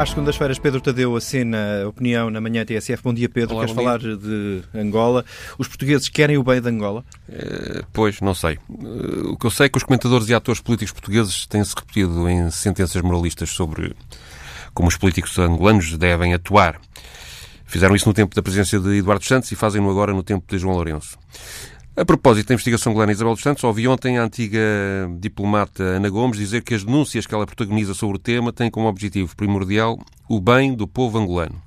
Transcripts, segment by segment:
Às segundas-feiras, Pedro Tadeu assina a opinião na manhã TSF. Bom dia, Pedro. Olá, Queres falar de Angola? Os portugueses querem o bem de Angola? Eh, pois, não sei. Eh, o que eu sei é que os comentadores e atores políticos portugueses têm-se repetido em sentenças moralistas sobre como os políticos angolanos devem atuar. Fizeram isso no tempo da presidência de Eduardo Santos e fazem-no agora no tempo de João Lourenço. A propósito da investigação angolana Isabel dos Santos, ouvi ontem a antiga diplomata Ana Gomes dizer que as denúncias que ela protagoniza sobre o tema têm como objetivo primordial o bem do povo angolano.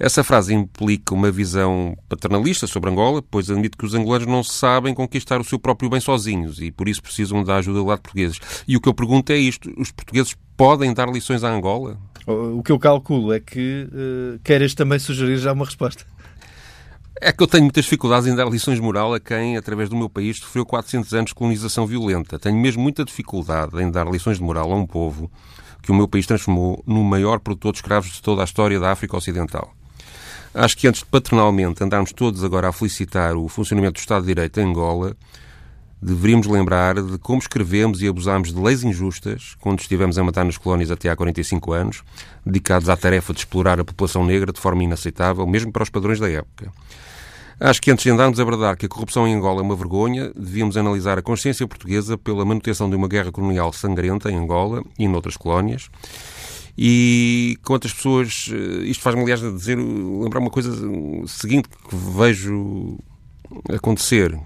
Essa frase implica uma visão paternalista sobre Angola, pois admite que os angolanos não sabem conquistar o seu próprio bem sozinhos e por isso precisam da ajuda do lado portugueses. E o que eu pergunto é isto: os portugueses podem dar lições à Angola? O que eu calculo é que uh, queiras também sugerir já uma resposta. É que eu tenho muitas dificuldades em dar lições de moral a quem, através do meu país, sofreu 400 anos de colonização violenta. Tenho mesmo muita dificuldade em dar lições de moral a um povo que o meu país transformou no maior produtor de escravos de toda a história da África Ocidental. Acho que antes de paternalmente andarmos todos agora a felicitar o funcionamento do Estado de Direito em Angola, deveríamos lembrar de como escrevemos e abusámos de leis injustas quando estivemos a matar nas colónias até há 45 anos, dedicados à tarefa de explorar a população negra de forma inaceitável, mesmo para os padrões da época. Acho que antes de andarmos a bradar que a corrupção em Angola é uma vergonha, devíamos analisar a consciência portuguesa pela manutenção de uma guerra colonial sangrenta em Angola e noutras colónias. E quantas pessoas. Eh, isto faz-me, aliás, dizer, lembrar uma coisa seguinte que vejo acontecer.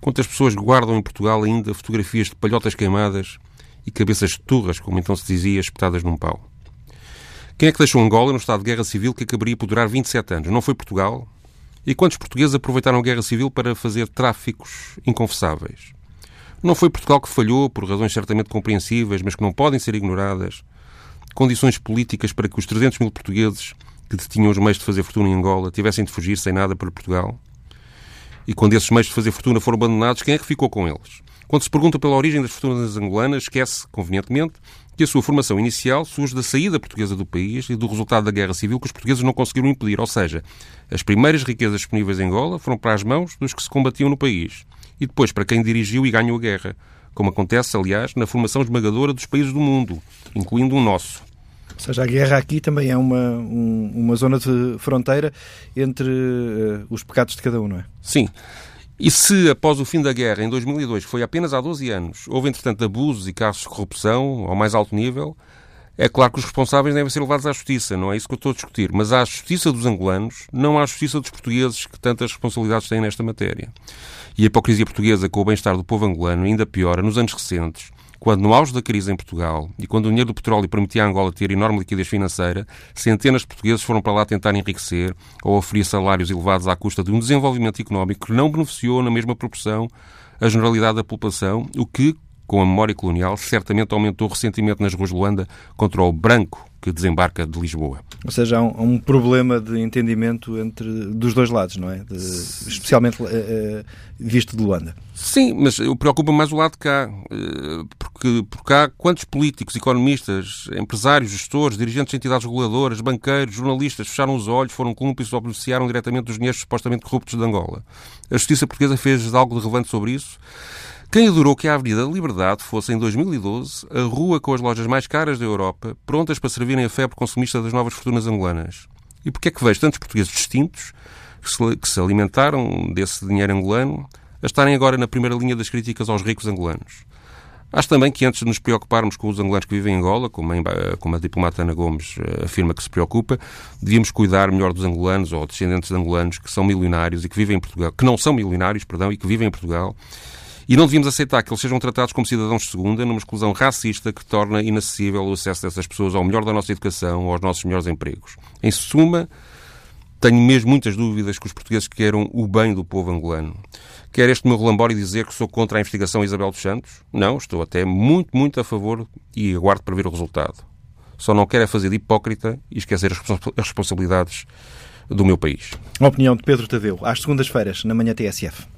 Quantas pessoas guardam em Portugal ainda fotografias de palhotas queimadas e cabeças turras, como então se dizia, espetadas num pau? Quem é que deixou Angola no estado de guerra civil que acabaria por durar 27 anos? Não foi Portugal? E quantos portugueses aproveitaram a guerra civil para fazer tráficos inconfessáveis? Não foi Portugal que falhou, por razões certamente compreensíveis, mas que não podem ser ignoradas, condições políticas para que os 300 mil portugueses que detinham os meios de fazer fortuna em Angola tivessem de fugir sem nada para Portugal? E quando esses meios de fazer fortuna foram abandonados, quem é que ficou com eles? Quando se pergunta pela origem das fortunas angolanas, esquece, convenientemente, que a sua formação inicial surge da saída portuguesa do país e do resultado da guerra civil que os portugueses não conseguiram impedir. Ou seja, as primeiras riquezas disponíveis em Angola foram para as mãos dos que se combatiam no país e depois para quem dirigiu e ganhou a guerra, como acontece, aliás, na formação esmagadora dos países do mundo, incluindo o nosso. Ou seja, a guerra aqui também é uma, um, uma zona de fronteira entre uh, os pecados de cada um, não é? Sim. E se, após o fim da guerra, em 2002, foi apenas há 12 anos, houve, entretanto, abusos e casos de corrupção ao mais alto nível, é claro que os responsáveis devem ser levados à justiça, não é isso que eu estou a discutir. Mas à justiça dos angolanos, não à justiça dos portugueses que tantas responsabilidades têm nesta matéria. E a hipocrisia portuguesa com o bem-estar do povo angolano ainda piora nos anos recentes, quando, no auge da crise em Portugal e quando o dinheiro do petróleo permitia a Angola ter enorme liquidez financeira, centenas de portugueses foram para lá tentar enriquecer ou oferir salários elevados à custa de um desenvolvimento económico que não beneficiou na mesma proporção a generalidade da população, o que, com a memória colonial, certamente aumentou o ressentimento nas ruas de Luanda contra o branco que desembarca de Lisboa. Ou seja, há um, um problema de entendimento entre dos dois lados, não é? De, especialmente uh, visto de Luanda. Sim, mas preocupa mais o lado de cá. Uh, porque por cá, quantos políticos, economistas, empresários, gestores, dirigentes de entidades reguladoras, banqueiros, jornalistas fecharam os olhos, foram cúmplices ou beneficiaram diretamente dos dinheiros supostamente corruptos de Angola? A justiça portuguesa fez algo de relevante sobre isso? Quem adorou que a Avenida da Liberdade fosse, em 2012, a rua com as lojas mais caras da Europa, prontas para servirem a febre consumista das novas fortunas angolanas? E porquê é que vejo tantos portugueses distintos, que se, alimentaram desse dinheiro angolano, a estarem agora na primeira linha das críticas aos ricos angolanos? Acho também que antes de nos preocuparmos com os angolanos que vivem em Angola, como a, como a diplomata Ana Gomes eh, afirma que se preocupa, devíamos cuidar melhor dos angolanos ou descendentes de angolanos que são milionários e que vivem em Portugal, que não são milionários, perdão, e que vivem em Portugal e não devíamos aceitar que eles sejam tratados como cidadãos de segunda numa exclusão racista que torna inacessível o acesso dessas pessoas ao melhor da nossa educação aos nossos melhores empregos. Em suma, tenho mesmo muitas dúvidas que os portugueses queiram o bem do povo angolano. Quer este meu relambório dizer que sou contra a investigação Isabel dos Santos? Não, estou até muito, muito a favor e aguardo para ver o resultado. Só não quero é fazer de hipócrita e esquecer as responsabilidades do meu país. A opinião de Pedro Tadeu, às segundas-feiras, na manhã TSF.